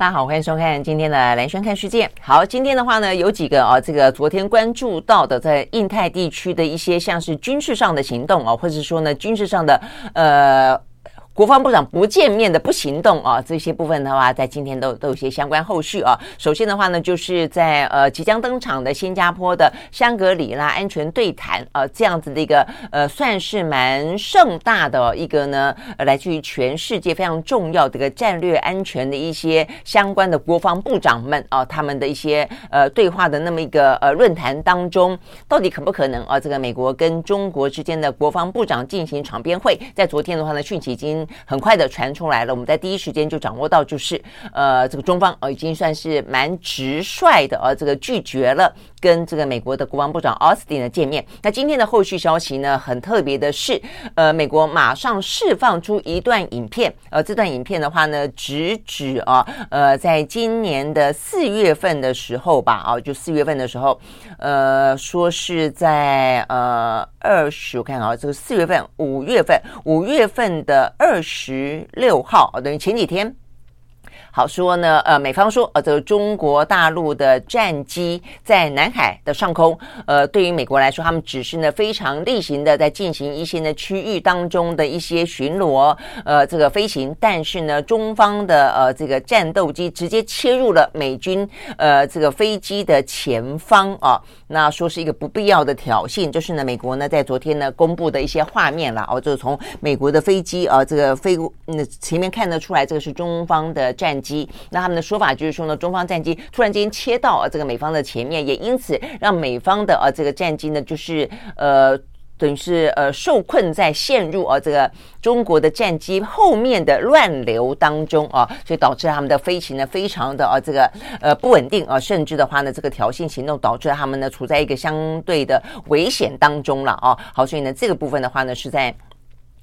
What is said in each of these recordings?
大家好，欢迎收看今天的兰轩看世界。好，今天的话呢，有几个啊，这个昨天关注到的，在印太地区的一些像是军事上的行动啊，或者说呢，军事上的呃。国防部长不见面的不行动啊，这些部分的话，在今天都都有些相关后续啊。首先的话呢，就是在呃即将登场的新加坡的香格里拉安全对谈啊，这样子的一个呃算是蛮盛大的一个呢，来自于全世界非常重要的一个战略安全的一些相关的国防部长们啊，他们的一些呃对话的那么一个呃论坛当中，到底可不可能啊？这个美国跟中国之间的国防部长进行场边会，在昨天的话呢，讯息已经。很快的传出来了，我们在第一时间就掌握到，就是呃，这个中方呃已经算是蛮直率的，呃，这个拒绝了跟这个美国的国防部长奥斯汀的见面。那今天的后续消息呢，很特别的是，呃，美国马上释放出一段影片，呃，这段影片的话呢，直指啊，呃，在今年的四月份的时候吧，啊，就四月份的时候，呃，说是在呃二十，我看啊，这个四月份、五月份、五月份的二。十六号，等于前几天。好说呢，呃，美方说，呃，这个中国大陆的战机在南海的上空，呃，对于美国来说，他们只是呢非常例行的在进行一些呢区域当中的一些巡逻，呃，这个飞行。但是呢，中方的呃这个战斗机直接切入了美军呃这个飞机的前方啊，那说是一个不必要的挑衅。就是呢，美国呢在昨天呢公布的一些画面了，哦，就是从美国的飞机啊这个飞那前面看得出来，这个是中方的战。机，那他们的说法就是说呢，中方战机突然间切到呃这个美方的前面，也因此让美方的呃这个战机呢，就是呃等于是呃受困在陷入啊这个中国的战机后面的乱流当中啊，所以导致他们的飞行呢非常的啊这个呃不稳定啊，甚至的话呢这个挑衅行动导致他们呢处在一个相对的危险当中了啊。好，所以呢这个部分的话呢是在。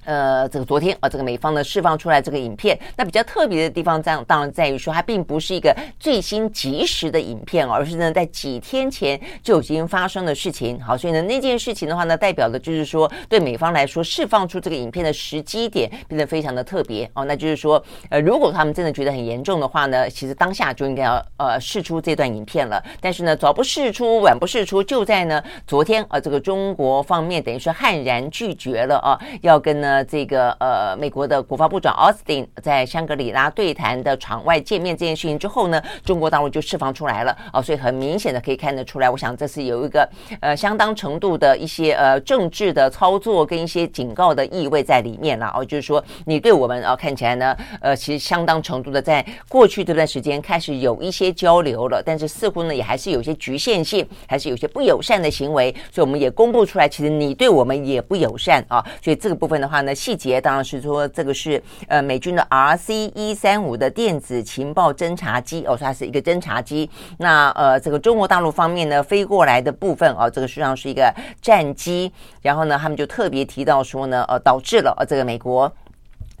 呃，这个昨天啊，这个美方呢释放出来这个影片，那比较特别的地方在当然在于说，它并不是一个最新即时的影片，而是呢在几天前就已经发生的事情。好，所以呢那件事情的话呢，代表的就是说，对美方来说，释放出这个影片的时机点变得非常的特别哦。那就是说，呃，如果他们真的觉得很严重的话呢，其实当下就应该要呃释出这段影片了。但是呢，早不释出，晚不释出，就在呢昨天啊，这个中国方面等于说悍然拒绝了啊，要跟呢。这个呃，美国的国防部长奥斯汀在香格里拉对谈的场外见面这件事情之后呢，中国大陆就释放出来了。哦，所以很明显的可以看得出来，我想这是有一个呃相当程度的一些呃政治的操作跟一些警告的意味在里面了。哦，就是说你对我们啊、看起来呢呃其实相当程度的在过去这段时间开始有一些交流了，但是似乎呢也还是有些局限性，还是有些不友善的行为，所以我们也公布出来，其实你对我们也不友善啊、所以这个部分的话那。细节当然是说，这个是呃美军的 RC 一三五的电子情报侦察机哦，它是一个侦察机。那呃，这个中国大陆方面呢飞过来的部分哦，这个实际上是一个战机。然后呢，他们就特别提到说呢，呃，导致了呃这个美国。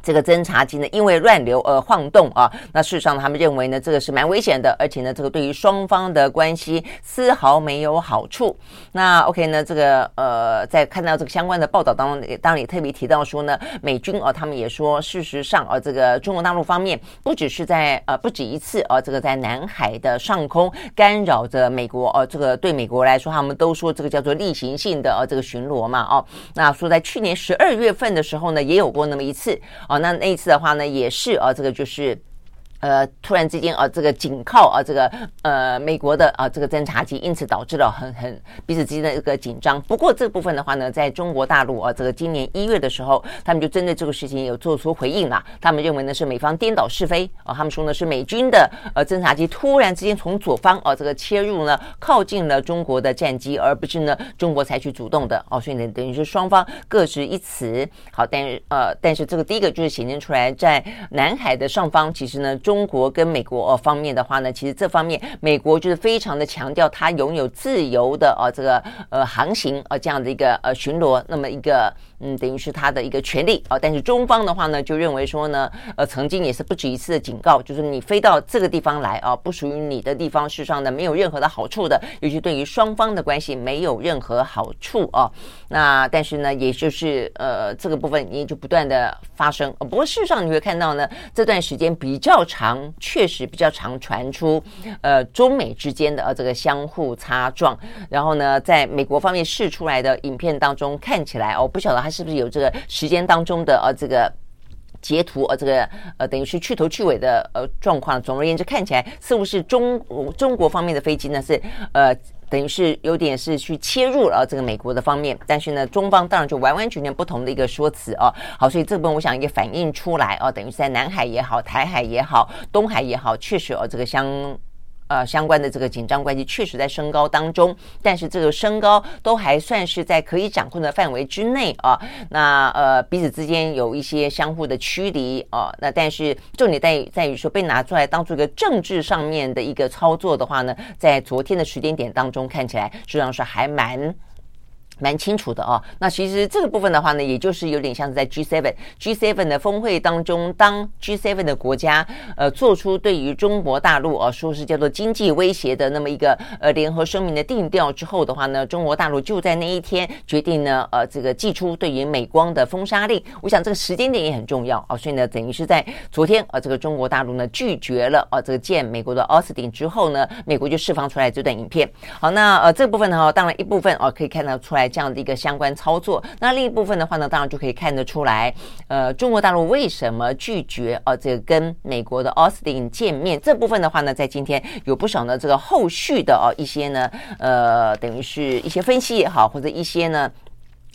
这个侦察机呢，因为乱流而晃动啊。那事实上，他们认为呢，这个是蛮危险的，而且呢，这个对于双方的关系丝毫没有好处。那 OK 呢，这个呃，在看到这个相关的报道当中，当然也特别提到说呢，美军啊，他们也说，事实上啊，这个中国大陆方面不只是在呃不止一次啊，这个在南海的上空干扰着美国啊，这个对美国来说，他们都说这个叫做例行性的啊这个巡逻嘛哦。那说在去年十二月份的时候呢，也有过那么一次哦。那那一次的话呢，也是啊，这个就是。呃，突然之间啊，这个紧靠啊，这个呃，美国的啊，这个侦察机，因此导致了很很彼此之间的一个紧张。不过这部分的话呢，在中国大陆啊，这个今年一月的时候，他们就针对这个事情有做出回应了。他们认为呢是美方颠倒是非啊，他们说呢是美军的呃侦察机突然之间从左方啊这个切入呢，靠近了中国的战机，而不是呢中国采取主动的哦，所以呢等于是双方各执一词。好，但是呃，但是这个第一个就是显现出来，在南海的上方，其实呢。中国跟美国呃方面的话呢，其实这方面美国就是非常的强调它拥有自由的呃这个呃航行呃这样的一个呃巡逻，那么一个嗯等于是它的一个权利啊。但是中方的话呢，就认为说呢，呃曾经也是不止一次的警告，就是你飞到这个地方来啊，不属于你的地方，事实上呢没有任何的好处的，尤其对于双方的关系没有任何好处啊。那但是呢，也就是呃这个部分也就不断的发生。不过事实上你会看到呢，这段时间比较长，常确实比较常传出呃中美之间的呃这个相互擦撞。然后呢，在美国方面试出来的影片当中，看起来哦不晓得他是不是有这个时间当中的呃这个截图，呃这个呃等于是去头去尾的呃状况。总而言之，看起来似乎是中中国方面的飞机呢是呃。等于是有点是去切入了这个美国的方面，但是呢，中方当然就完完全全不同的一个说辞哦。好，所以这部分我想也反映出来哦，等于是在南海也好，台海也好，东海也好，确实哦，这个相。呃，相关的这个紧张关系确实在升高当中，但是这个升高都还算是在可以掌控的范围之内啊。那呃，彼此之间有一些相互的驱离啊。那但是重点在于在于说被拿出来当做一个政治上面的一个操作的话呢，在昨天的时间点当中看起来实际上是还蛮。蛮清楚的哦，那其实这个部分的话呢，也就是有点像是在 G7 G7 的峰会当中，当 G7 的国家呃做出对于中国大陆啊说是叫做经济威胁的那么一个呃联合声明的定调之后的话呢，中国大陆就在那一天决定呢呃这个祭出对于美光的封杀令。我想这个时间点也很重要啊，所以呢等于是在昨天啊这个中国大陆呢拒绝了啊这个建美国的奥斯汀之后呢，美国就释放出来这段影片。好，那呃这部分呢，当然一部分哦可以看得出来。这样的一个相关操作，那另一部分的话呢，当然就可以看得出来，呃，中国大陆为什么拒绝呃这个跟美国的奥斯汀见面？这部分的话呢，在今天有不少呢这个后续的哦一些呢，呃，等于是一些分析也好，或者一些呢。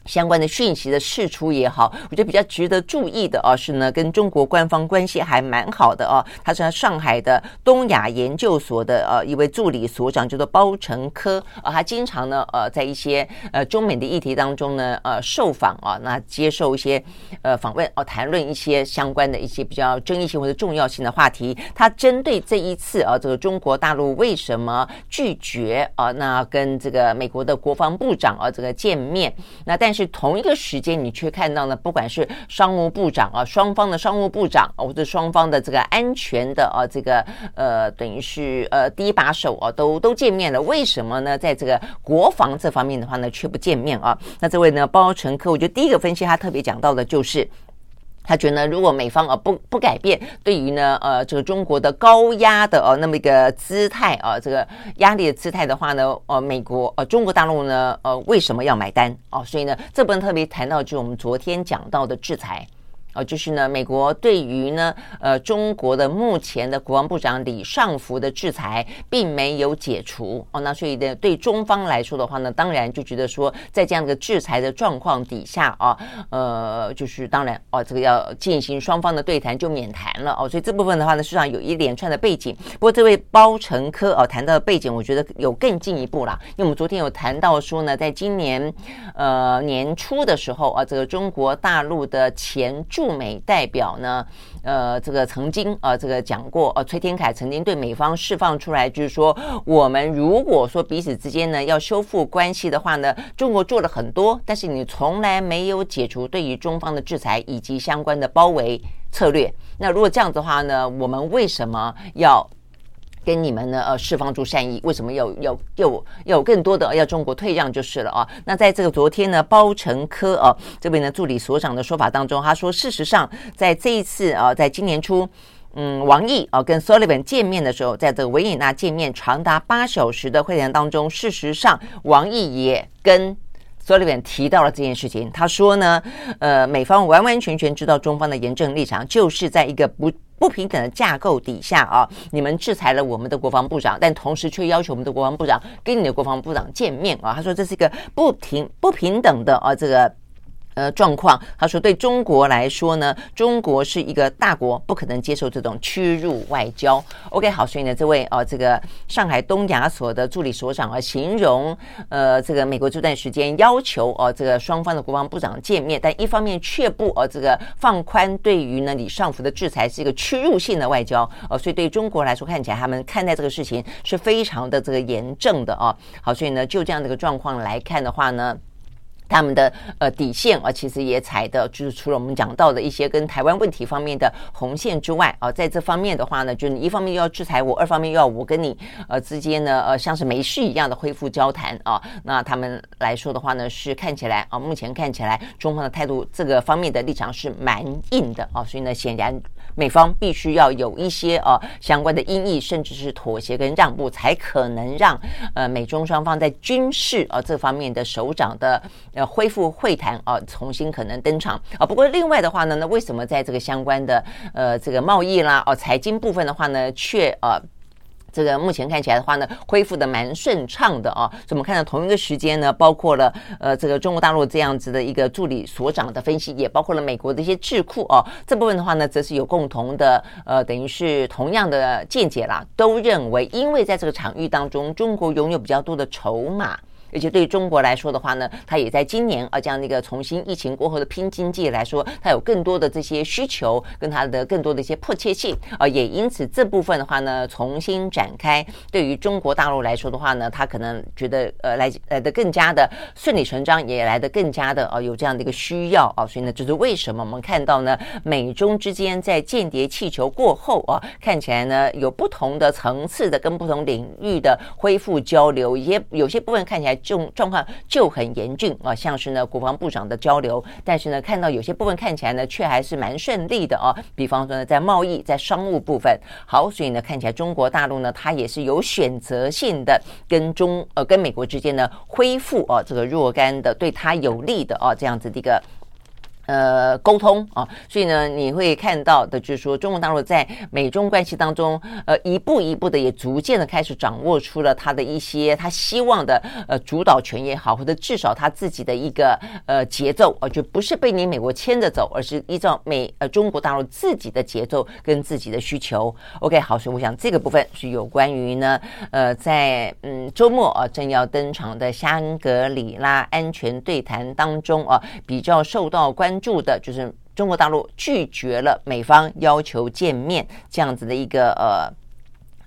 相关的讯息的释出也好，我觉得比较值得注意的哦，是呢，跟中国官方关系还蛮好的哦。他是上海的东亚研究所的呃一位助理所长，叫做包成科啊。他经常呢呃在一些呃中美的议题当中呢呃受访啊，那接受一些呃访问哦，谈论一些相关的一些比较争议性或者重要性的话题。他针对这一次啊，这个中国大陆为什么拒绝啊，那跟这个美国的国防部长啊这个见面，那但。是同一个时间，你却看到呢，不管是商务部长啊，双方的商务部长，或者双方的这个安全的啊，这个呃，等于是呃第一把手啊，都都见面了。为什么呢？在这个国防这方面的话呢，却不见面啊？那这位呢，包成科，我觉得第一个分析他特别讲到的就是。他觉得，如果美方啊不不改变对于呢呃这个中国的高压的呃那么一个姿态啊，这个压力的姿态的话呢，呃美国呃中国大陆呢呃为什么要买单哦？所以呢这部分特别谈到就是我们昨天讲到的制裁。哦，就是呢，美国对于呢，呃，中国的目前的国防部长李尚福的制裁并没有解除。哦，那所以呢，对中方来说的话呢，当然就觉得说，在这样的制裁的状况底下啊，呃，就是当然哦，这个要进行双方的对谈就免谈了。哦，所以这部分的话呢，实际上有一连串的背景。不过这位包成科哦谈到的背景，我觉得有更进一步啦，因为我们昨天有谈到说呢，在今年呃年初的时候啊，这个中国大陆的前驻驻美代表呢，呃，这个曾经、呃，这个讲过，呃，崔天凯曾经对美方释放出来，就是说，我们如果说彼此之间呢要修复关系的话呢，中国做了很多，但是你从来没有解除对于中方的制裁以及相关的包围策略。那如果这样子的话呢，我们为什么要？跟你们呢，呃，释放出善意，为什么要要要要有更多的要中国退让就是了啊？那在这个昨天呢，包成科啊这边呢助理所长的说法当中，他说，事实上，在这一次啊，在今年初，嗯，王毅啊跟苏利文见面的时候，在这个维也纳见面长达八小时的会谈当中，事实上，王毅也跟所里面提到了这件事情。他说呢，呃，美方完完全全知道中方的严正立场，就是在一个不。不平等的架构底下啊，你们制裁了我们的国防部长，但同时却要求我们的国防部长跟你的国防部长见面啊。他说这是一个不平不平等的啊，这个呃，状况，他说，对中国来说呢，中国是一个大国，不可能接受这种屈辱外交。OK，好，所以呢，这位哦，这个上海东亚所的助理所长啊，形容呃，这个美国这段时间要求哦，这个双方的国防部长见面，但一方面却不哦，这个放宽对于呢李尚福的制裁是一个屈辱性的外交哦，所以对中国来说，看起来他们看待这个事情是非常的这个严正的哦。好，所以呢，就这样的一个状况来看的话呢。他们的呃底线啊，其实也踩的，就是除了我们讲到的一些跟台湾问题方面的红线之外啊，在这方面的话呢，就你一方面又要制裁我，二方面又要我跟你呃之间呢呃像是没事一样的恢复交谈啊，那他们来说的话呢，是看起来啊，目前看起来中方的态度这个方面的立场是蛮硬的啊，所以呢，显然。美方必须要有一些呃相关的音译，甚至是妥协跟让步，才可能让呃美中双方在军事呃这方面的首长的呃恢复会谈啊、呃，重新可能登场啊、呃。不过另外的话呢，那为什么在这个相关的呃这个贸易啦哦财经部分的话呢，却呃。这个目前看起来的话呢，恢复的蛮顺畅的啊。所以我们看到同一个时间呢，包括了呃这个中国大陆这样子的一个助理所长的分析，也包括了美国的一些智库哦。这部分的话呢，则是有共同的呃，等于是同样的见解啦，都认为，因为在这个场域当中，中国拥有比较多的筹码。而且对中国来说的话呢，它也在今年啊，这样的一个重新疫情过后的拼经济来说，它有更多的这些需求，跟它的更多的一些迫切性啊，也因此这部分的话呢，重新展开，对于中国大陆来说的话呢，它可能觉得呃来来的更加的顺理成章，也来的更加的啊有这样的一个需要啊，所以呢，这是为什么我们看到呢，美中之间在间谍气球过后啊，看起来呢有不同的层次的跟不同领域的恢复交流，也有些部分看起来。这种状况就很严峻啊，像是呢国防部长的交流，但是呢看到有些部分看起来呢却还是蛮顺利的啊，比方说呢在贸易、在商务部分，好，所以呢看起来中国大陆呢它也是有选择性的跟中呃跟美国之间呢恢复啊这个若干的对它有利的啊这样子的一个。呃，沟通啊，所以呢，你会看到的就是说，中国大陆在美中关系当中，呃，一步一步的也逐渐的开始掌握出了他的一些他希望的呃主导权也好，或者至少他自己的一个呃节奏，呃，就不是被你美国牵着走，而是依照美呃中国大陆自己的节奏跟自己的需求。OK，好，所以我想这个部分是有关于呢，呃，在嗯周末啊正要登场的香格里拉安全对谈当中啊，比较受到关。关注的就是中国大陆拒绝了美方要求见面这样子的一个呃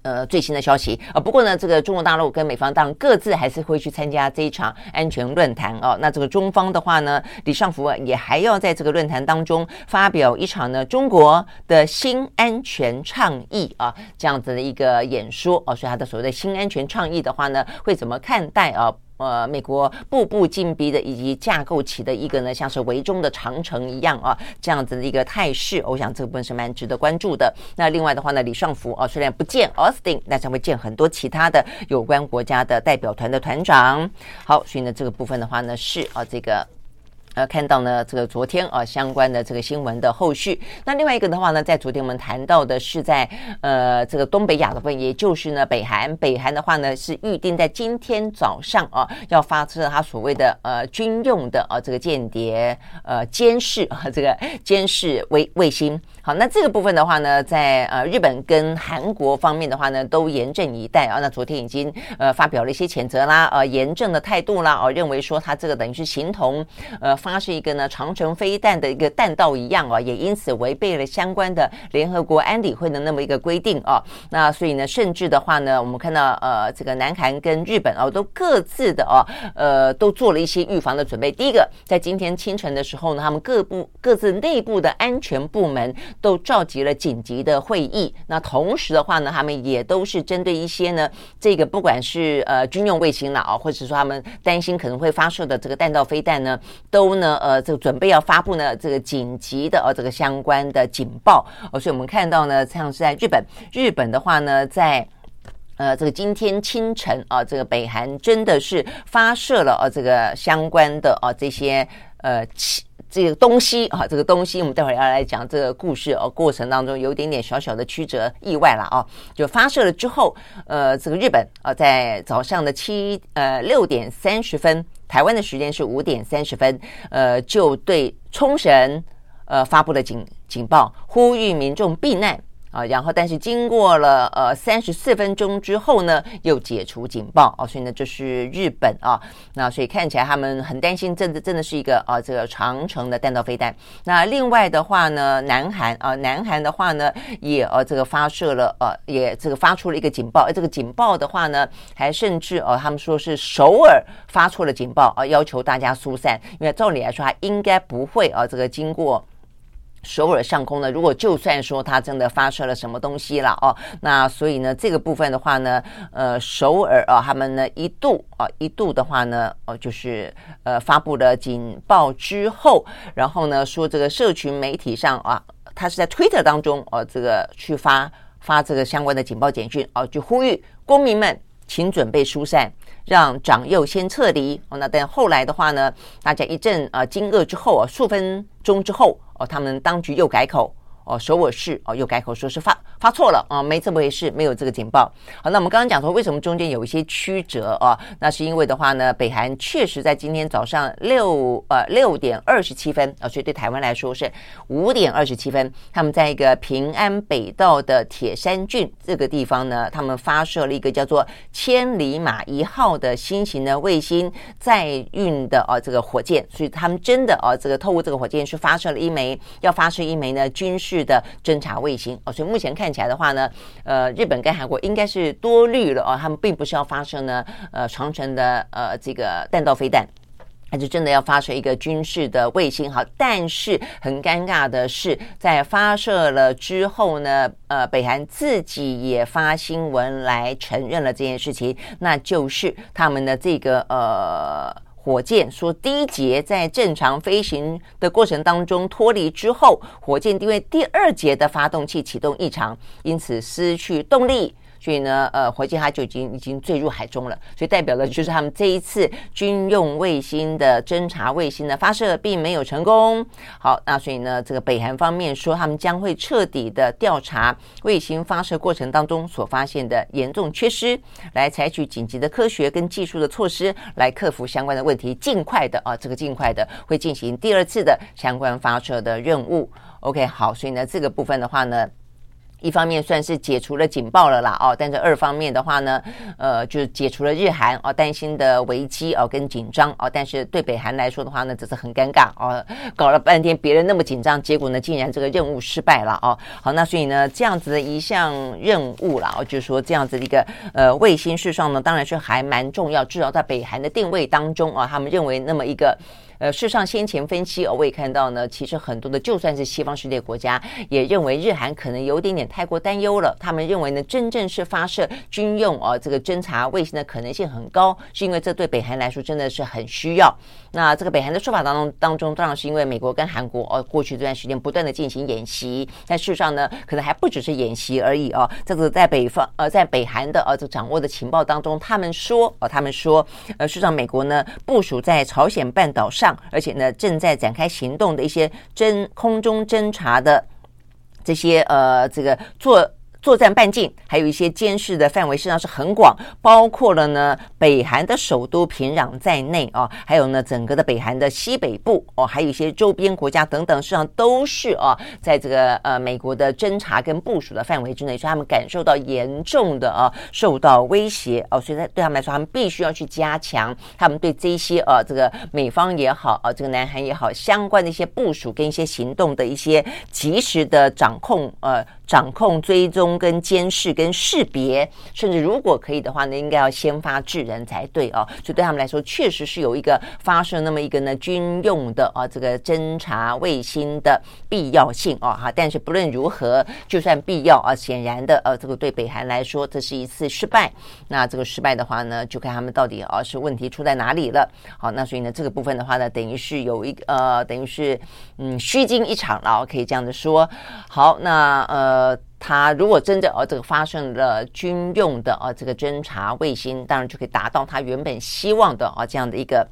呃最新的消息啊。不过呢，这个中国大陆跟美方当然各自还是会去参加这一场安全论坛哦。那这个中方的话呢，李尚福也还要在这个论坛当中发表一场呢中国的新安全倡议啊这样子的一个演说哦。所以他的所谓的新安全倡议的话呢，会怎么看待啊？呃，美国步步紧逼的，以及架构起的一个呢，像是围中的长城一样啊，这样子的一个态势，我想这个部分是蛮值得关注的。那另外的话呢，李尚福啊，虽然不见奥斯汀，但是会见很多其他的有关国家的代表团的团长。好，所以呢，这个部分的话呢，是啊，这个。呃，看到呢，这个昨天啊相关的这个新闻的后续。那另外一个的话呢，在昨天我们谈到的是在呃这个东北亚的部分，也就是呢北韩。北韩的话呢是预定在今天早上啊要发射它所谓的呃军用的啊这个间谍呃监视啊这个监视卫卫星。好，那这个部分的话呢，在呃日本跟韩国方面的话呢都严阵以待啊。那昨天已经呃发表了一些谴责啦，呃严正的态度啦，哦、啊、认为说它这个等于是形同呃。发射一个呢长城飞弹的一个弹道一样啊，也因此违背了相关的联合国安理会的那么一个规定啊。那所以呢，甚至的话呢，我们看到呃，这个南韩跟日本啊，都各自的啊，呃，都做了一些预防的准备。第一个，在今天清晨的时候呢，他们各部各自内部的安全部门都召集了紧急的会议。那同时的话呢，他们也都是针对一些呢，这个不管是呃军用卫星了啊，或者说他们担心可能会发射的这个弹道飞弹呢，都。呢，呃，这准备要发布呢，这个紧急的呃，这个相关的警报，哦，所以我们看到呢，像是在日本，日本的话呢，在呃这个今天清晨啊，这个北韩真的是发射了呃这个相关的啊这些呃气这个东西啊，这个东西，我们待会儿要来讲这个故事哦，过程当中有一点点小小的曲折意外了啊，就发射了之后，呃，这个日本啊，在早上的七呃六点三十分。台湾的时间是五点三十分，呃，就对冲绳呃发布了警警报，呼吁民众避难。啊，然后但是经过了呃三十四分钟之后呢，又解除警报哦，所以呢这是日本啊，那所以看起来他们很担心，真的真的是一个啊这个长城的弹道飞弹。那另外的话呢，南韩啊，南韩的话呢也呃这个发射了呃也这个发出了一个警报，这个警报的话呢还甚至呃他们说是首尔发出了警报啊，要求大家疏散，因为照理来说他应该不会啊这个经过。首尔上空呢，如果就算说它真的发射了什么东西了哦，那所以呢，这个部分的话呢，呃，首尔啊，他们呢一度啊一度的话呢，哦，就是呃发布了警报之后，然后呢说这个社群媒体上啊，他是在 Twitter 当中哦，这个去发发这个相关的警报简讯哦，就呼吁公民们请准备疏散，让长幼先撤离哦。那但后来的话呢，大家一阵啊惊愕之后啊，数分钟之后。哦，他们当局又改口。哦，首尔市哦又改口说是发发错了啊，没这么回事，没有这个警报。好，那我们刚刚讲说为什么中间有一些曲折啊？那是因为的话呢，北韩确实在今天早上六呃六点二十七分啊，所以对台湾来说是五点二十七分，他们在一个平安北道的铁山郡这个地方呢，他们发射了一个叫做千里马一号的新型的卫星载运的啊这个火箭，所以他们真的啊这个透过这个火箭是发射了一枚要发射一枚呢军事。的侦察卫星哦，所以目前看起来的话呢，呃，日本跟韩国应该是多虑了哦，他们并不是要发射呢，呃，长城的呃这个弹道飞弹，还是真的要发射一个军事的卫星。好，但是很尴尬的是，在发射了之后呢，呃，北韩自己也发新闻来承认了这件事情，那就是他们的这个呃。火箭说，第一节在正常飞行的过程当中脱离之后，火箭因为第二节的发动器启动异常，因此失去动力。所以呢，呃，火箭它就已经已经坠入海中了，所以代表的就是他们这一次军用卫星的侦察卫星的发射并没有成功。好，那所以呢，这个北韩方面说，他们将会彻底的调查卫星发射过程当中所发现的严重缺失，来采取紧急的科学跟技术的措施来克服相关的问题，尽快的啊，这个尽快的会进行第二次的相关发射的任务。OK，好，所以呢，这个部分的话呢。一方面算是解除了警报了啦，哦，但是二方面的话呢，呃，就是解除了日韩哦担心的危机哦跟紧张哦，但是对北韩来说的话呢，这是很尴尬哦，搞了半天别人那么紧张，结果呢竟然这个任务失败了哦，好，那所以呢这样子的一项任务啦，哦，就是说这样子的一个呃卫星事上呢，当然是还蛮重要，至少在北韩的定位当中啊，他们认为那么一个。呃，事实上，先前分析，我也看到呢，其实很多的，就算是西方世界国家，也认为日韩可能有点点太过担忧了。他们认为呢，真正是发射军用啊这个侦察卫星的可能性很高，是因为这对北韩来说真的是很需要。那这个北韩的说法当中当中，当然是因为美国跟韩国哦，过去这段时间不断的进行演习，但事实上呢，可能还不只是演习而已哦。这个在北方呃，在北韩的呃这掌握的情报当中，他们说哦，他们说呃，事实上美国呢部署在朝鲜半岛上。而且呢，正在展开行动的一些侦空中侦察的这些呃，这个做。作战半径，还有一些监视的范围，实际上是很广，包括了呢北韩的首都平壤在内啊，还有呢整个的北韩的西北部哦，还有一些周边国家等等，实际上都是啊，在这个呃美国的侦察跟部署的范围之内，所以他们感受到严重的啊受到威胁哦，所以在对他们来说，他们必须要去加强他们对这些呃这个美方也好啊，这个南韩也好相关的一些部署跟一些行动的一些及时的掌控呃。掌控、追踪、跟监视、跟识别，甚至如果可以的话呢，应该要先发制人才对哦。所以对他们来说，确实是有一个发射那么一个呢军用的啊这个侦察卫星的必要性哦哈。但是不论如何，就算必要啊，显然的呃，这个对北韩来说，这是一次失败。那这个失败的话呢，就看他们到底啊是问题出在哪里了。好，那所以呢，这个部分的话呢，等于是有一呃，等于是嗯虚惊一场了，可以这样子说。好，那呃。它，如果真的呃这个发生了军用的呃这个侦察卫星，当然就可以达到它原本希望的啊这样的一个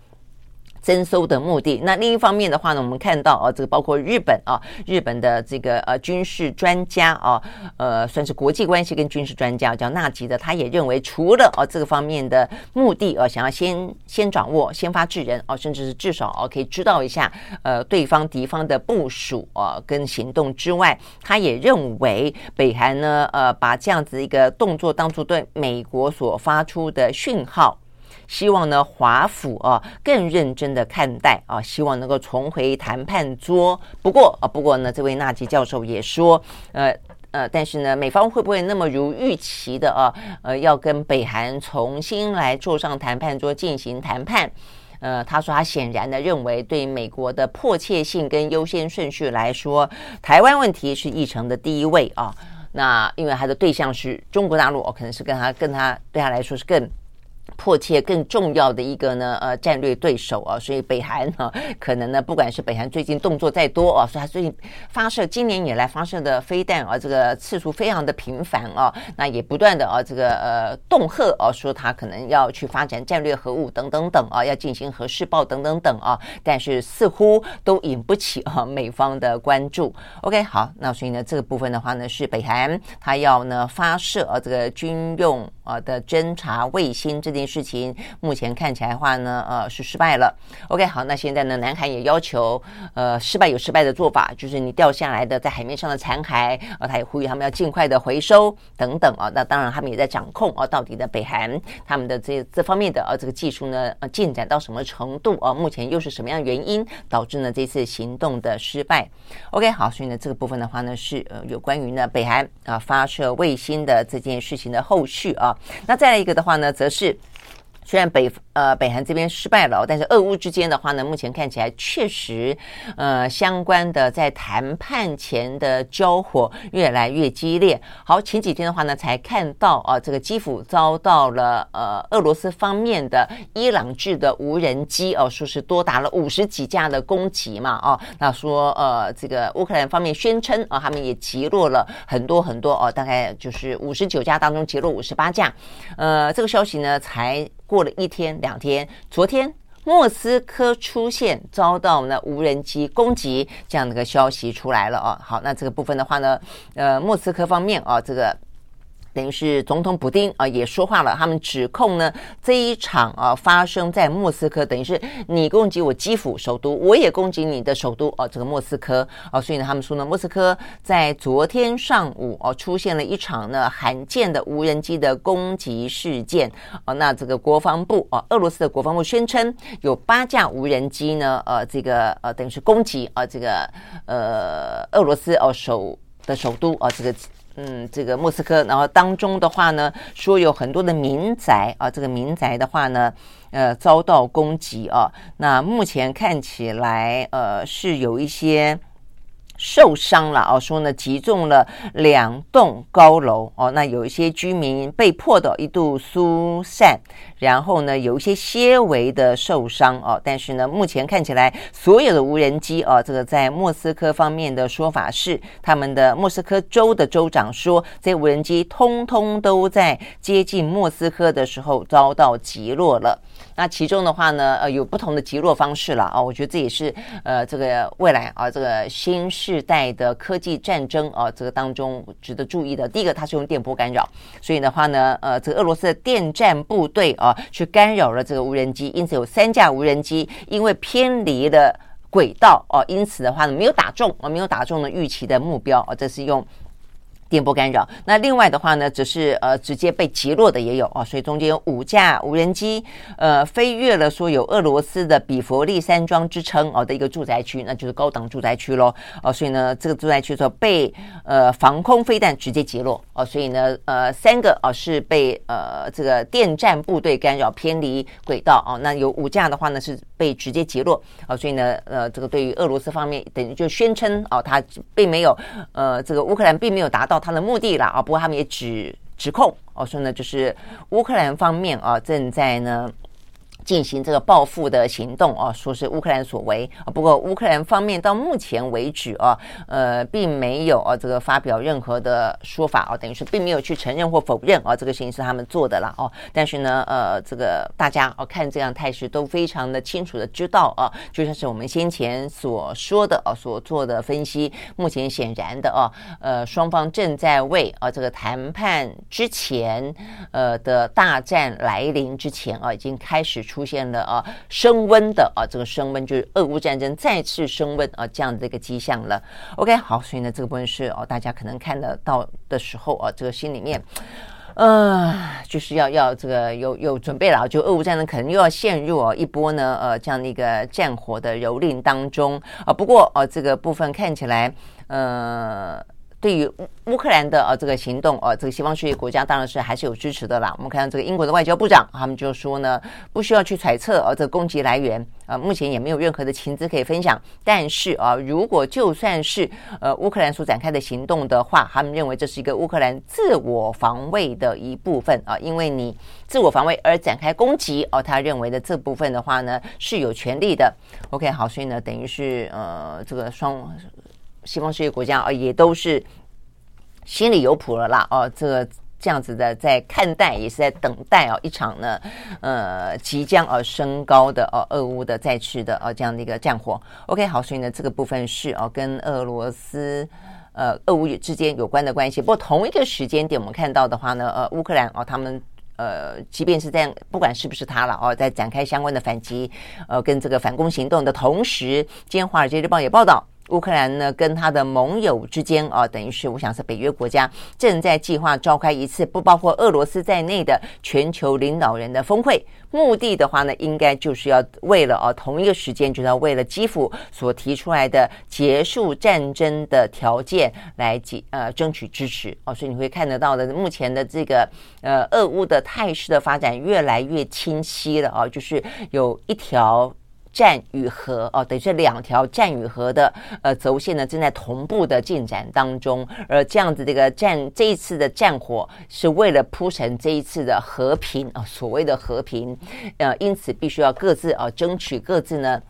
征收的目的。那另一方面的话呢，我们看到啊，这个包括日本啊，日本的这个呃军事专家啊，呃，算是国际关系跟军事专家叫纳吉的，他也认为，除了啊这个方面的目的啊，想要先先掌握、先发制人啊，甚至是至少啊可以知道一下呃对方敌方的部署啊跟行动之外，他也认为北韩呢呃把这样子一个动作当作对美国所发出的讯号。希望呢，华府啊更认真的看待啊，希望能够重回谈判桌。不过啊，不过呢，这位纳吉教授也说，呃呃，但是呢，美方会不会那么如预期的啊，呃，要跟北韩重新来坐上谈判桌进行谈判？呃，他说他显然的认为，对美国的迫切性跟优先顺序来说，台湾问题是议程的第一位啊。那因为他的对象是中国大陆，哦，可能是跟他跟他对他来说是更。迫切更重要的一个呢，呃，战略对手啊，所以北韩呢，可能呢，不管是北韩最近动作再多啊，所以他最近发射今年以来发射的飞弹啊，这个次数非常的频繁啊，那也不断的啊，这个呃，恫吓啊，说他可能要去发展战略核武等等等啊，要进行核试爆等等等啊，但是似乎都引不起啊美方的关注。OK，好，那所以呢，这个部分的话呢，是北韩他要呢发射啊这个军用啊的侦察卫星这件。事情目前看起来话呢，呃，是失败了。OK，好，那现在呢，南韩也要求，呃，失败有失败的做法，就是你掉下来的在海面上的残骸，呃，他也呼吁他们要尽快的回收等等啊。那当然，他们也在掌控啊，到底的北韩他们的这这方面的啊这个技术呢，呃，进展到什么程度啊？目前又是什么样原因导致呢这次行动的失败？OK，好，所以呢这个部分的话呢是呃有关于呢北韩啊发射卫星的这件事情的后续啊。那再来一个的话呢，则是。虽然北呃北韩这边失败了，但是俄乌之间的话呢，目前看起来确实呃相关的在谈判前的交火越来越激烈。好，前几天的话呢，才看到啊，这个基辅遭到了呃俄罗斯方面的伊朗制的无人机哦，说是多达了五十几架的攻击嘛，哦，那说呃这个乌克兰方面宣称啊，他们也击落了很多很多哦，大概就是五十九架当中击落五十八架，呃，这个消息呢才。过了一天两天，昨天莫斯科出现遭到呢无人机攻击这样的一个消息出来了哦。好，那这个部分的话呢，呃，莫斯科方面啊，这个。等于是总统普丁啊也说话了，他们指控呢这一场啊发生在莫斯科，等于是你攻击我基辅首都，我也攻击你的首都啊这个莫斯科啊，所以呢他们说呢莫斯科在昨天上午啊出现了一场呢罕见的无人机的攻击事件啊，那这个国防部啊俄罗斯的国防部宣称有八架无人机呢呃这个呃等于是攻击啊这个呃俄罗斯哦首的首都啊这个。嗯，这个莫斯科，然后当中的话呢，说有很多的民宅啊，这个民宅的话呢，呃，遭到攻击啊。那目前看起来，呃，是有一些。受伤了啊，说呢击中了两栋高楼哦，那有一些居民被迫的一度疏散，然后呢有一些些微的受伤哦，但是呢目前看起来所有的无人机哦，这个在莫斯科方面的说法是，他们的莫斯科州的州长说，这无人机通通都在接近莫斯科的时候遭到击落了。那其中的话呢，呃，有不同的击落方式了啊，我觉得这也是呃，这个未来啊，这个新世代的科技战争啊，这个当中值得注意的。第一个，它是用电波干扰，所以的话呢，呃，这个俄罗斯的电战部队啊，去干扰了这个无人机，因此有三架无人机因为偏离了轨道哦，因此的话呢，没有打中啊，没有打中了预期的目标哦，这是用。电波干扰，那另外的话呢，只是呃直接被击落的也有啊，所以中间有五架无人机呃飞越了说有俄罗斯的比佛利山庄之称哦的一个住宅区，那就是高档住宅区喽哦，所以呢这个住宅区说被呃防空飞弹直接击落。哦，所以呢呃三个哦是被呃这个电战部队干扰偏离轨道。哦，那有五架的话呢是被直接击落啊，所以呢呃这个对于俄罗斯方面等于就宣称啊，他并没有呃这个乌克兰并没有达到。他的目的了啊，不过他们也指指控哦，说呢就是乌克兰方面啊正在呢进行这个报复的行动啊，说是乌克兰所为啊。不过乌克兰方面到目前为止啊，呃，并没有啊这个发表任何的说法啊，等于是并没有去承认或否认啊这个事情是他们做的了哦。但是呢，呃，这个大家啊看这样态势都非常的清楚的知道啊，就像是我们先前所说的啊所做的分析，目前显然的啊，呃，双方正在为啊这个谈判之前呃的大战来临之前啊，已经开始。出现了啊升温的啊这个升温就是俄乌战争再次升温啊这样的一个迹象了。OK，好，所以呢这个部分是哦大家可能看得到的时候啊，这个心里面呃就是要要这个有有准备了，就俄乌战争可能又要陷入哦一波呢呃这样的一个战火的蹂躏当中啊。不过哦这个部分看起来呃。对于乌乌克兰的呃这个行动，呃这个西方世界国家当然是还是有支持的啦。我们看到这个英国的外交部长，他们就说呢，不需要去揣测呃这个攻击来源，呃目前也没有任何的情资可以分享。但是啊，如果就算是呃乌克兰所展开的行动的话，他们认为这是一个乌克兰自我防卫的一部分啊，因为你自我防卫而展开攻击哦，他认为的这部分的话呢是有权利的。OK，好，所以呢等于是呃这个双。西方世界国家啊，也都是心里有谱了啦。哦，这这样子的在看待，也是在等待哦，一场呢，呃，即将而升高的哦，俄乌的再次的哦，这样的一个战火。OK，好，所以呢，这个部分是哦，跟俄罗斯呃，俄乌之间有关的关系。不过同一个时间点，我们看到的话呢，呃，乌克兰哦，他们呃，即便是这样，不管是不是他了哦，在展开相关的反击，呃，跟这个反攻行动的同时，今天《华尔街日报》也报道。乌克兰呢，跟他的盟友之间啊，等于是我想是北约国家正在计划召开一次不包括俄罗斯在内的全球领导人的峰会。目的的话呢，应该就是要为了啊，同一个时间就是要为了基辅所提出来的结束战争的条件来呃争取支持哦。所以你会看得到的，目前的这个呃俄乌的态势的发展越来越清晰了啊，就是有一条。战与和哦，等于是两条战与和的呃轴线呢，正在同步的进展当中。而这样子这个战这一次的战火是为了铺成这一次的和平啊，所谓的和平，呃，因此必须要各自啊争取各自呢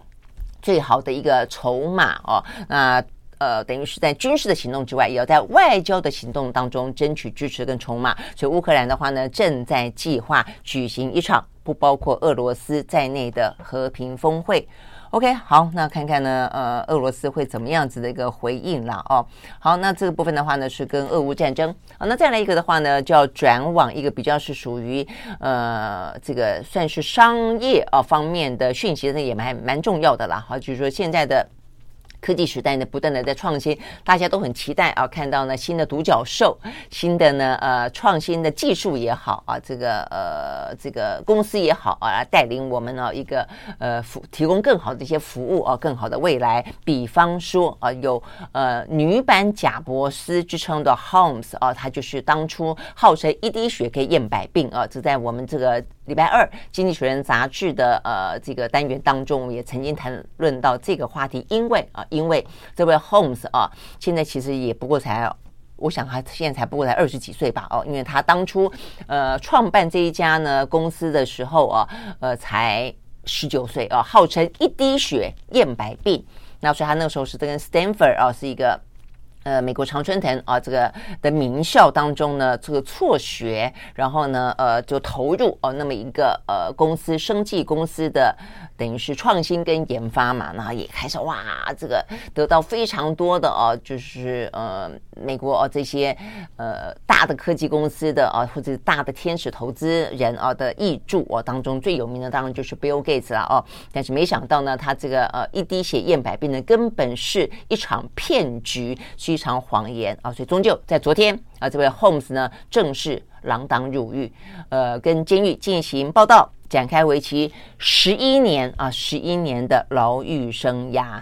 最好的一个筹码哦。那，呃等于是在军事的行动之外，也要在外交的行动当中争取支持跟筹码。所以乌克兰的话呢，正在计划举行一场。不包括俄罗斯在内的和平峰会，OK，好，那看看呢，呃，俄罗斯会怎么样子的一个回应了哦。好，那这个部分的话呢，是跟俄乌战争。好，那再来一个的话呢，就要转往一个比较是属于呃，这个算是商业啊方面的讯息，那也蛮蛮重要的啦。好，就是说现在的。科技时代呢，不断的在创新，大家都很期待啊，看到呢新的独角兽，新的呢呃创新的技术也好啊，这个呃这个公司也好啊，带领我们呢一个呃服提供更好的一些服务啊，更好的未来。比方说啊，有呃女版贾伯斯之称的 Holmes 啊，他就是当初号称一滴血可以验百病啊，这在我们这个。礼拜二，《经济学人》杂志的呃这个单元当中，也曾经谈论到这个话题。因为啊，因为这位 Holmes 啊，现在其实也不过才，我想他现在才不过才二十几岁吧？哦，因为他当初呃创办这一家呢公司的时候啊，呃才十九岁啊，号称一滴血验百病。那所以他那个时候是跟 Stanford 啊是一个。呃，美国常春藤啊，这个的名校当中呢，这个辍学，然后呢，呃，就投入哦，那么一个呃公司，生技公司的等于是创新跟研发嘛，然后也开始哇，这个得到非常多的哦，就是呃美国哦这些呃大的科技公司的啊，或者大的天使投资人啊的挹注哦，当中最有名的当然就是 Bill Gates 了哦，但是没想到呢，他这个呃一滴血验百病呢，根本是一场骗局去。一场谎言啊，所以终究在昨天啊，这位 Holmes 呢正式锒铛入狱，呃，跟监狱进行报道，展开为期十一年啊，十一年的牢狱生涯。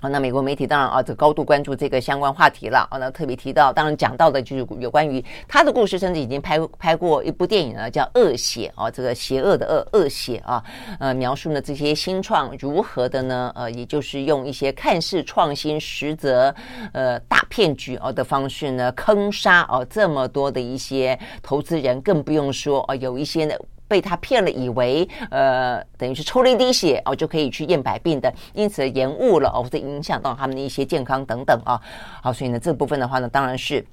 好，那美国媒体当然啊，这高度关注这个相关话题了啊。那特别提到，当然讲到的就是有关于他的故事，甚至已经拍拍过一部电影了，叫《恶血》啊，这个邪恶的恶恶血啊，呃，描述呢这些新创如何的呢？呃，也就是用一些看似创新，实则呃大骗局啊的方式呢，坑杀啊这么多的一些投资人，更不用说啊，有一些呢。被他骗了，以为呃等于是抽了一滴血哦就可以去验百病的，因此延误了哦，或者影响到他们的一些健康等等啊。好，所以呢这部分的话呢，当然是。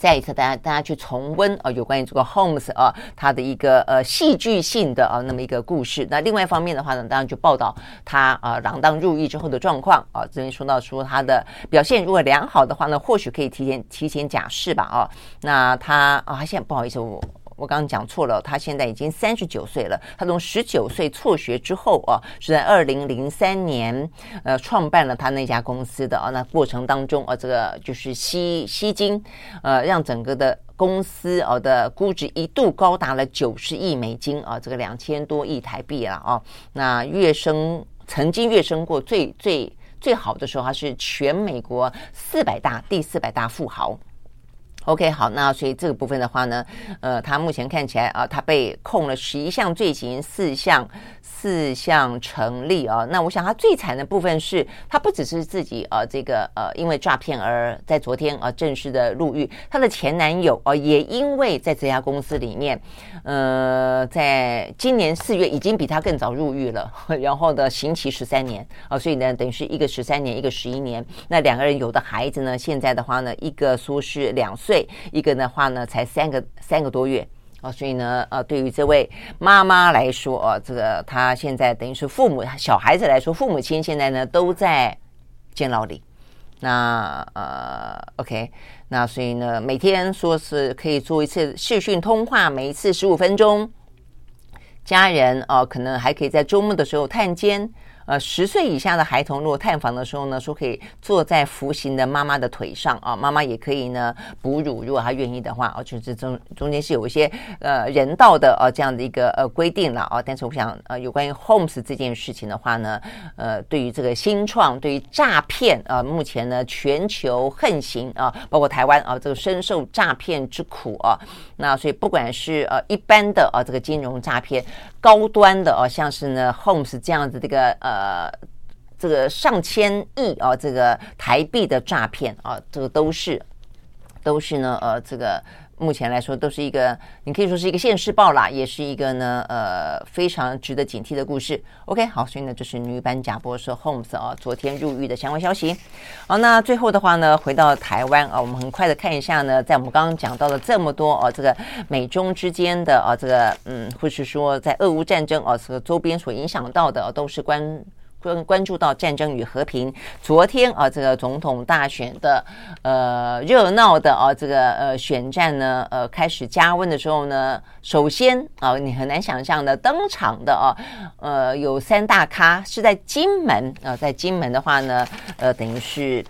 再一次，大家大家去重温啊、有关于这个 Holmes 啊，他的一个呃戏剧性的啊那么一个故事。那另外一方面的话呢，当然就报道他啊锒铛入狱之后的状况啊。这边说到说他的表现如果良好的话呢，或许可以提前提前假释吧啊。那他啊，现在不好意思我。我刚刚讲错了，他现在已经三十九岁了。他从十九岁辍学之后啊，是在二零零三年呃创办了他那家公司的啊。那过程当中啊，这个就是吸吸金，呃，让整个的公司哦的估值一度高达了九十亿美金啊，这个两千多亿台币了啊。那跃升曾经跃升过最最最好的时候，他是全美国四百大第四百大富豪。OK，好，那所以这个部分的话呢，呃，他目前看起来啊，他被控了十一项罪行，四项四项成立啊。那我想他最惨的部分是，他不只是自己呃，这个呃，因为诈骗而在昨天啊正式的入狱，他的前男友哦，也因为在这家公司里面，呃，在今年四月已经比他更早入狱了，然后呢，刑期十三年啊，所以呢，等于是一个十三年，一个十一年。那两个人有的孩子呢，现在的话呢，一个说是两岁。一个的话呢，才三个三个多月啊，所以呢，呃，对于这位妈妈来说，啊，这个她现在等于是父母小孩子来说，父母亲现在呢都在监牢里。那呃，OK，那所以呢，每天说是可以做一次视讯通话，每一次十五分钟，家人哦，可能还可以在周末的时候探监。呃，十岁以下的孩童，如果探访的时候呢，说可以坐在服刑的妈妈的腿上啊，妈妈也可以呢哺乳，如果她愿意的话，哦、啊，就是中中间是有一些呃人道的啊这样的一个呃规定了啊。但是我想呃，有关于 Holmes 这件事情的话呢，呃，对于这个新创，对于诈骗啊，目前呢全球横行啊，包括台湾啊，这个深受诈骗之苦啊。那所以不管是呃一般的啊这个金融诈骗，高端的哦，像是呢 Homes 这样子这个呃。呃，这个上千亿啊，这个台币的诈骗啊，这个都是都是呢，呃，这个目前来说都是一个，你可以说是一个现世报啦，也是一个呢，呃，非常值得警惕的故事。OK，好，所以呢，这是女版贾博士 Holmes 啊，昨天入狱的相关消息。好，那最后的话呢，回到台湾啊，我们很快的看一下呢，在我们刚刚讲到了这么多啊，这个美中之间的啊，这个嗯，或是说在俄乌战争啊，这个周边所影响到的，都是关。关关注到战争与和平，昨天啊，这个总统大选的呃热闹的啊，这个呃选战呢，呃开始加温的时候呢，首先啊，你很难想象的登场的啊，呃有三大咖是在金门啊，在金门的话呢，呃等于是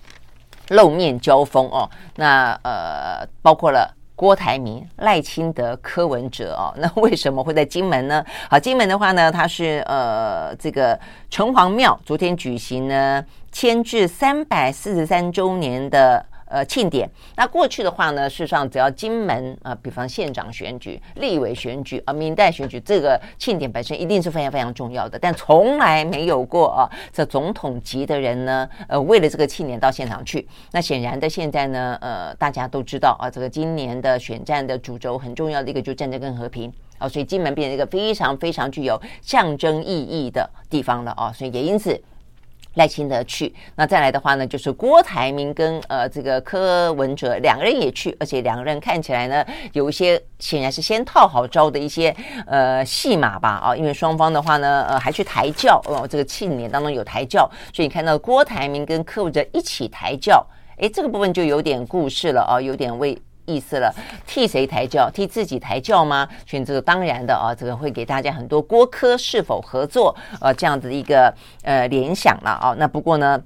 露面交锋哦，那呃包括了。郭台铭、赖清德、柯文哲哦，那为什么会在金门呢？好，金门的话呢，它是呃这个城隍庙昨天举行呢迁至三百四十三周年的。呃，庆典。那过去的话呢，事实上只要金门啊、比方县长选举、立委选举啊、呃、民代选举，这个庆典本身一定是非常非常重要的。但从来没有过啊，这总统级的人呢，呃，为了这个庆典到现场去。那显然的，现在呢，呃，大家都知道啊，这个今年的选战的主轴很重要的一个就战争跟和平啊，所以金门变成一个非常非常具有象征意义的地方了啊，所以也因此。赖清德去，那再来的话呢，就是郭台铭跟呃这个柯文哲两个人也去，而且两个人看起来呢，有一些显然是先套好招的一些呃戏码吧啊，因为双方的话呢，呃还去抬轿哦，这个庆典当中有抬轿，所以你看到郭台铭跟柯文哲一起抬轿，诶，这个部分就有点故事了啊，有点为。意思了，替谁抬轿？替自己抬轿吗？选择当然的啊，这个会给大家很多郭科是否合作呃这样子一个呃联想了啊。那不过呢，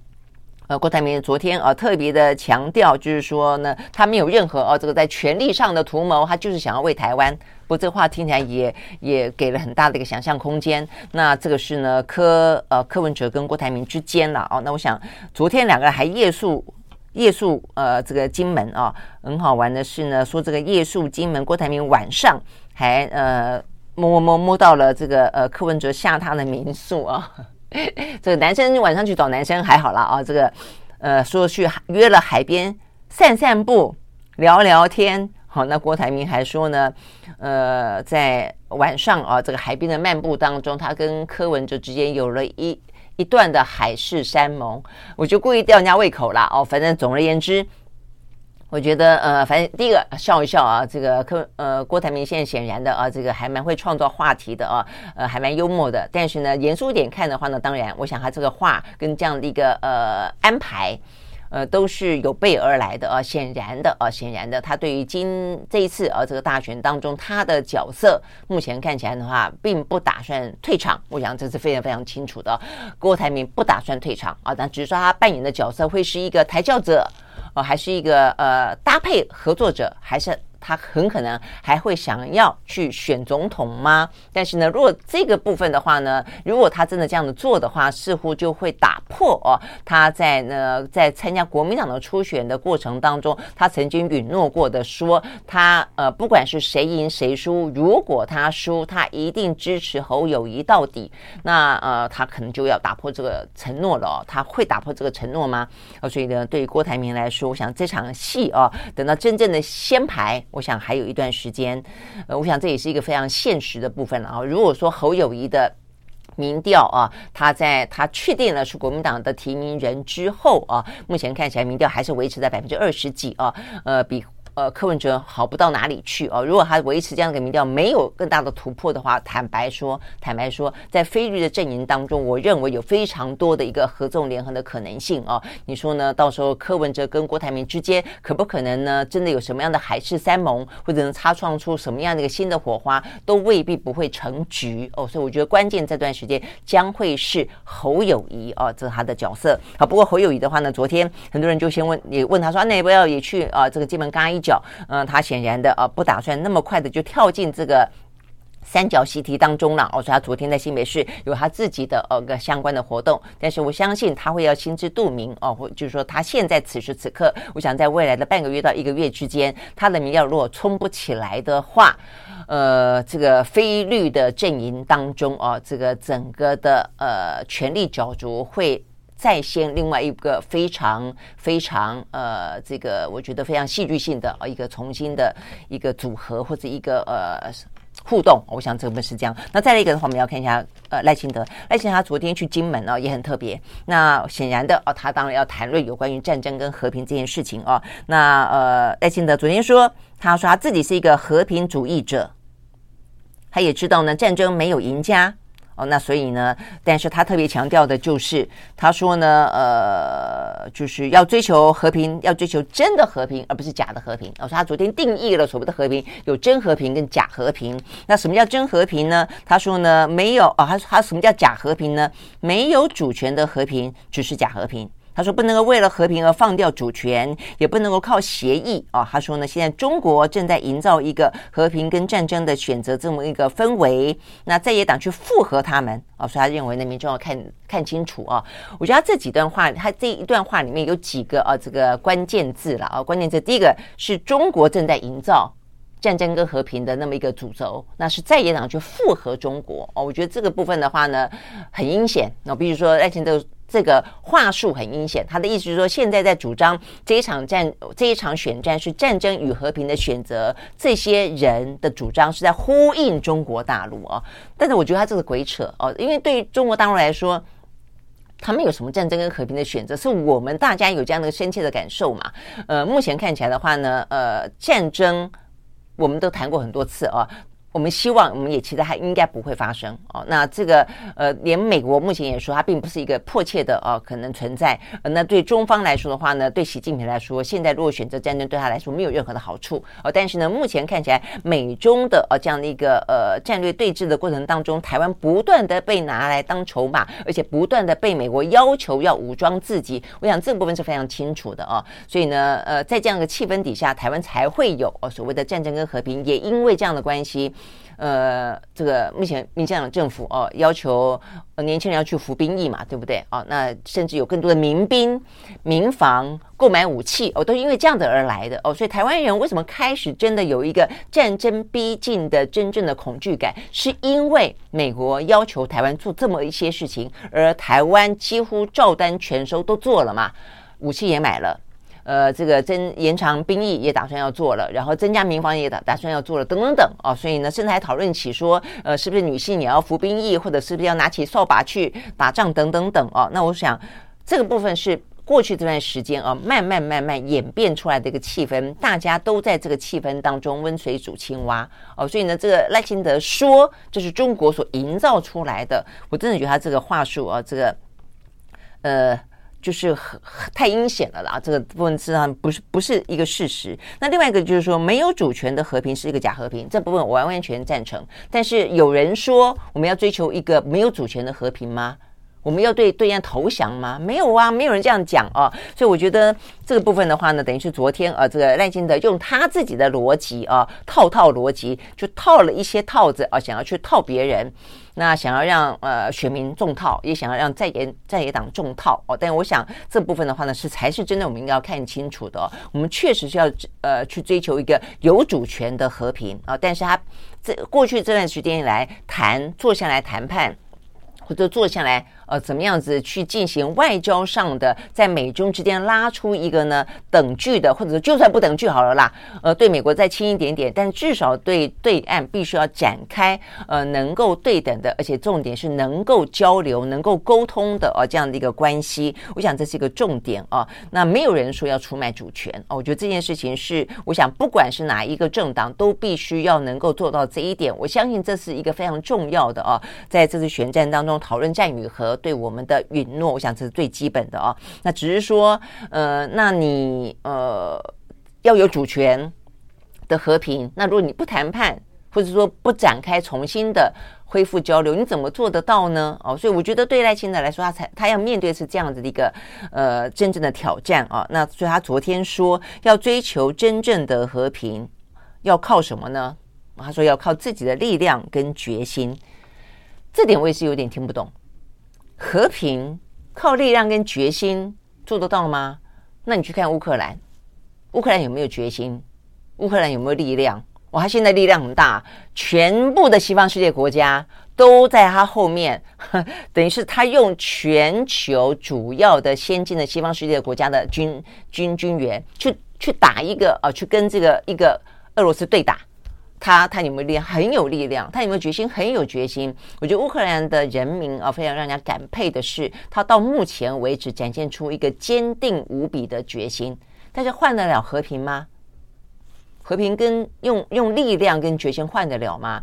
呃，郭台铭昨天啊特别的强调，就是说呢，他没有任何啊这个在权力上的图谋，他就是想要为台湾。不过这话听起来也也给了很大的一个想象空间。那这个是呢柯呃柯文哲跟郭台铭之间了啊。那我想昨天两个人还夜宿。夜宿呃，这个金门啊，很好玩的是呢，说这个夜宿金门，郭台铭晚上还呃摸摸摸到了这个呃柯文哲下榻的民宿啊。这个男生晚上去找男生还好啦啊，这个呃说去约了海边散散步、聊聊天。好，那郭台铭还说呢，呃，在晚上啊，这个海边的漫步当中，他跟柯文哲之间有了一一段的海誓山盟，我就故意吊人家胃口啦。哦。反正总而言之，我觉得呃，反正第一个笑一笑啊，这个柯呃郭台铭现在显然的啊，这个还蛮会创造话题的啊，呃，还蛮幽默的。但是呢，严肃一点看的话呢，当然，我想他这个话跟这样的一个呃安排。呃，都是有备而来的啊，显然的啊，显然的，他对于今这一次啊这个大选当中，他的角色目前看起来的话，并不打算退场。我想这是非常非常清楚的，郭台铭不打算退场啊，但只是说他扮演的角色会是一个抬轿者，呃，还是一个呃搭配合作者，还是？他很可能还会想要去选总统吗？但是呢，如果这个部分的话呢，如果他真的这样的做的话，似乎就会打破哦，他在呢在参加国民党的初选的过程当中，他曾经允诺过的说，他呃不管是谁赢谁输，如果他输，他一定支持侯友谊到底。那呃，他可能就要打破这个承诺了哦。他会打破这个承诺吗？呃，所以呢，对于郭台铭来说，我想这场戏哦，等到真正的先排。我想还有一段时间，呃，我想这也是一个非常现实的部分了啊。如果说侯友谊的民调啊，他在他确定了是国民党的提名人之后啊，目前看起来民调还是维持在百分之二十几啊，呃，比。呃，柯文哲好不到哪里去哦。如果他维持这样的民调，没有更大的突破的话，坦白说，坦白说，在非绿的阵营当中，我认为有非常多的一个合纵连横的可能性哦。你说呢？到时候柯文哲跟郭台铭之间，可不可能呢？真的有什么样的海誓山盟，或者能擦撞出什么样的一个新的火花，都未必不会成局哦。所以我觉得关键这段时间将会是侯友谊哦，这是他的角色。好，不过侯友谊的话呢，昨天很多人就先问，也问他说，那要不要也去啊？这个金门嘎一。角，嗯，他显然的啊，不打算那么快的就跳进这个三角习题当中了。我说他昨天在新北市有他自己的呃个相关的活动，但是我相信他会要心知肚明哦，或就是说他现在此时此刻，我想在未来的半个月到一个月之间，他的民调如果冲不起来的话，呃，这个非绿的阵营当中啊，这个整个的呃权力角逐会。再现另外一个非常非常呃，这个我觉得非常戏剧性的一个重新的一个组合或者一个呃互动，我想这本是这样。那再来一个的话，我们要看一下呃赖清德，赖清德他昨天去金门哦，也很特别。那显然的哦，他当然要谈论有关于战争跟和平这件事情哦。那呃赖清德昨天说，他说他自己是一个和平主义者，他也知道呢战争没有赢家。哦，那所以呢，但是他特别强调的就是，他说呢，呃，就是要追求和平，要追求真的和平，而不是假的和平。哦，他昨天定义了所谓的和平，有真和平跟假和平。那什么叫真和平呢？他说呢，没有哦，他他什么叫假和平呢？没有主权的和平只是假和平。他说不能够为了和平而放掉主权，也不能够靠协议啊。他说呢，现在中国正在营造一个和平跟战争的选择这么一个氛围，那在野党去附和他们啊，所以他认为呢，民众要看看清楚啊。我觉得他这几段话，他这一段话里面有几个啊，这个关键字了啊，关键字第一个是中国正在营造战争跟和平的那么一个主轴，那是在野党去附和中国哦。我觉得这个部分的话呢，很阴险。那比如说赖清德。这个话术很阴险，他的意思是说，现在在主张这一场战、这一场选战是战争与和平的选择，这些人的主张是在呼应中国大陆啊。但是我觉得他这个鬼扯哦，因为对于中国大陆来说，他们有什么战争跟和平的选择，是我们大家有这样的深切的感受嘛？呃，目前看起来的话呢，呃，战争我们都谈过很多次啊。我们希望，我们也期待它应该不会发生哦。那这个呃，连美国目前也说，它并不是一个迫切的哦，可能存在。那对中方来说的话呢，对习近平来说，现在如果选择战争，对他来说没有任何的好处哦。但是呢，目前看起来，美中的呃这样的一个呃战略对峙的过程当中，台湾不断的被拿来当筹码，而且不断的被美国要求要武装自己。我想这个部分是非常清楚的哦。所以呢，呃，在这样的气氛底下，台湾才会有哦所谓的战争跟和平，也因为这样的关系。呃，这个目前民进党政府哦，要求年轻人要去服兵役嘛，对不对？哦，那甚至有更多的民兵、民防购买武器哦，都是因为这样子而来的哦。所以台湾人为什么开始真的有一个战争逼近的真正的恐惧感？是因为美国要求台湾做这么一些事情，而台湾几乎照单全收都做了嘛，武器也买了。呃，这个增延长兵役也打算要做了，然后增加民防也打打算要做了，等等等啊，所以呢，甚至还讨论起说，呃，是不是女性也要服兵役，或者是不是要拿起扫把去打仗，等等等哦。那我想，这个部分是过去这段时间啊，慢慢慢慢演变出来的一个气氛，大家都在这个气氛当中温水煮青蛙哦，所以呢，这个赖清德说这是中国所营造出来的，我真的觉得他这个话术啊，这个呃。就是很太阴险了啦，这个部分实际上不是不是一个事实。那另外一个就是说，没有主权的和平是一个假和平，这部分我完完全赞成。但是有人说，我们要追求一个没有主权的和平吗？我们要对对岸投降吗？没有啊，没有人这样讲啊。所以我觉得这个部分的话呢，等于是昨天啊，这个赖清德用他自己的逻辑啊，套套逻辑，就套了一些套子啊，想要去套别人。那想要让呃选民中套，也想要让在野在野党中套哦，但我想这部分的话呢，是才是真的我们应该要看清楚的。我们确实是要呃去追求一个有主权的和平啊，但是他这过去这段时间以来谈坐下来谈判，或者坐下来。呃，怎么样子去进行外交上的，在美中之间拉出一个呢等距的，或者就算不等距好了啦，呃，对美国再轻一点点，但至少对对岸必须要展开呃能够对等的，而且重点是能够交流、能够沟通的呃这样的一个关系。我想这是一个重点啊。那没有人说要出卖主权哦，我觉得这件事情是，我想不管是哪一个政党都必须要能够做到这一点。我相信这是一个非常重要的啊，在这次选战当中讨论战与和。对我们的允诺，我想这是最基本的哦。那只是说，呃，那你呃要有主权的和平。那如果你不谈判，或者说不展开重新的恢复交流，你怎么做得到呢？哦，所以我觉得对赖清德来说，他才他要面对是这样子的一个呃真正的挑战啊。那所以他昨天说要追求真正的和平，要靠什么呢？他说要靠自己的力量跟决心。这点我也是有点听不懂。和平靠力量跟决心做得到吗？那你去看乌克兰，乌克兰有没有决心？乌克兰有没有力量？哇，他现在力量很大，全部的西方世界国家都在他后面，等于是他用全球主要的先进的西方世界国家的军军军员去去打一个啊，去跟这个一个俄罗斯对打。他他有没有力量？很有力量。他有没有决心？很有决心。我觉得乌克兰的人民啊，非常让人家感佩的是，他到目前为止展现出一个坚定无比的决心。但是换得了和平吗？和平跟用用力量跟决心换得了吗？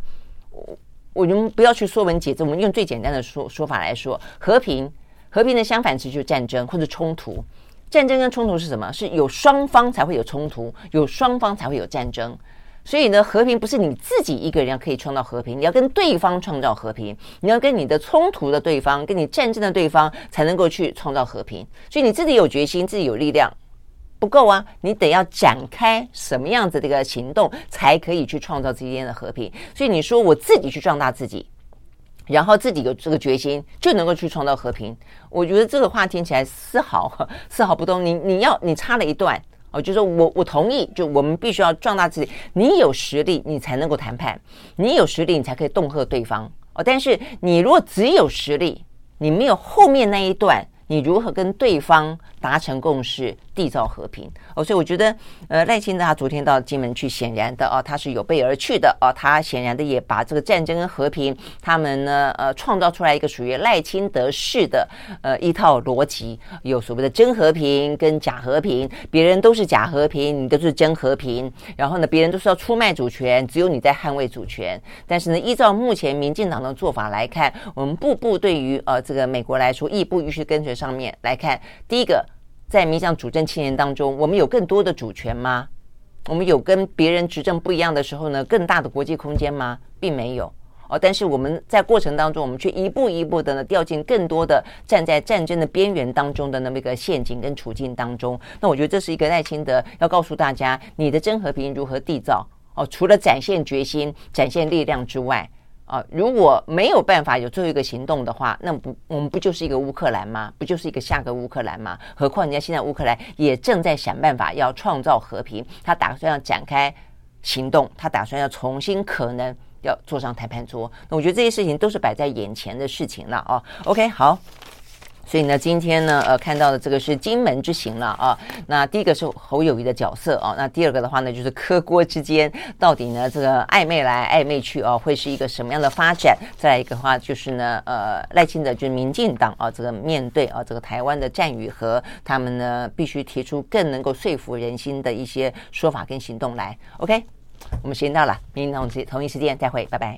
我我们不要去说文解字，我们用最简单的说说法来说，和平和平的相反词就是战争或者冲突。战争跟冲突是什么？是有双方才会有冲突，有双方才会有战争。所以呢，和平不是你自己一个人可以创造和平，你要跟对方创造和平，你要跟你的冲突的对方、跟你战争的对方才能够去创造和平。所以你自己有决心、自己有力量不够啊，你得要展开什么样子的一个行动，才可以去创造之间的和平。所以你说我自己去壮大自己，然后自己有这个决心，就能够去创造和平。我觉得这个话听起来丝毫丝毫不动。你你要你插了一段。哦，就是说我我同意，就我们必须要壮大自己。你有实力，你才能够谈判；你有实力，你才可以恫吓对方。哦，但是你如果只有实力，你没有后面那一段，你如何跟对方达成共识？缔造和平哦，所以我觉得，呃，赖清德他昨天到金门去，显然的哦，他是有备而去的哦，他显然的也把这个战争跟和平，他们呢，呃，创造出来一个属于赖清德式的呃一套逻辑，有所谓的真和平跟假和平，别人都是假和平，你都是真和平，然后呢，别人都是要出卖主权，只有你在捍卫主权。但是呢，依照目前民进党的做法来看，我们步步对于呃这个美国来说，亦步亦趋跟随上面来看，第一个。在民进党主政七年当中，我们有更多的主权吗？我们有跟别人执政不一样的时候呢，更大的国际空间吗？并没有哦。但是我们在过程当中，我们却一步一步的呢，掉进更多的站在战争的边缘当中的那么一个陷阱跟处境当中。那我觉得这是一个赖清德要告诉大家，你的真和平如何缔造哦？除了展现决心、展现力量之外。啊，如果没有办法有最后一个行动的话，那不，我们不就是一个乌克兰吗？不就是一个下个乌克兰吗？何况人家现在乌克兰也正在想办法要创造和平，他打算要展开行动，他打算要重新可能要坐上谈判桌。那我觉得这些事情都是摆在眼前的事情了啊。OK，好。所以呢，今天呢，呃，看到的这个是金门之行了啊。那第一个是侯友谊的角色啊，那第二个的话呢，就是柯郭之间到底呢这个暧昧来暧昧去啊，会是一个什么样的发展？再来一个的话就是呢，呃，赖清德就是民进党啊，这个面对啊这个台湾的战与和，他们呢必须提出更能够说服人心的一些说法跟行动来。OK，我们时间到了，明天同同一时间再会，拜拜。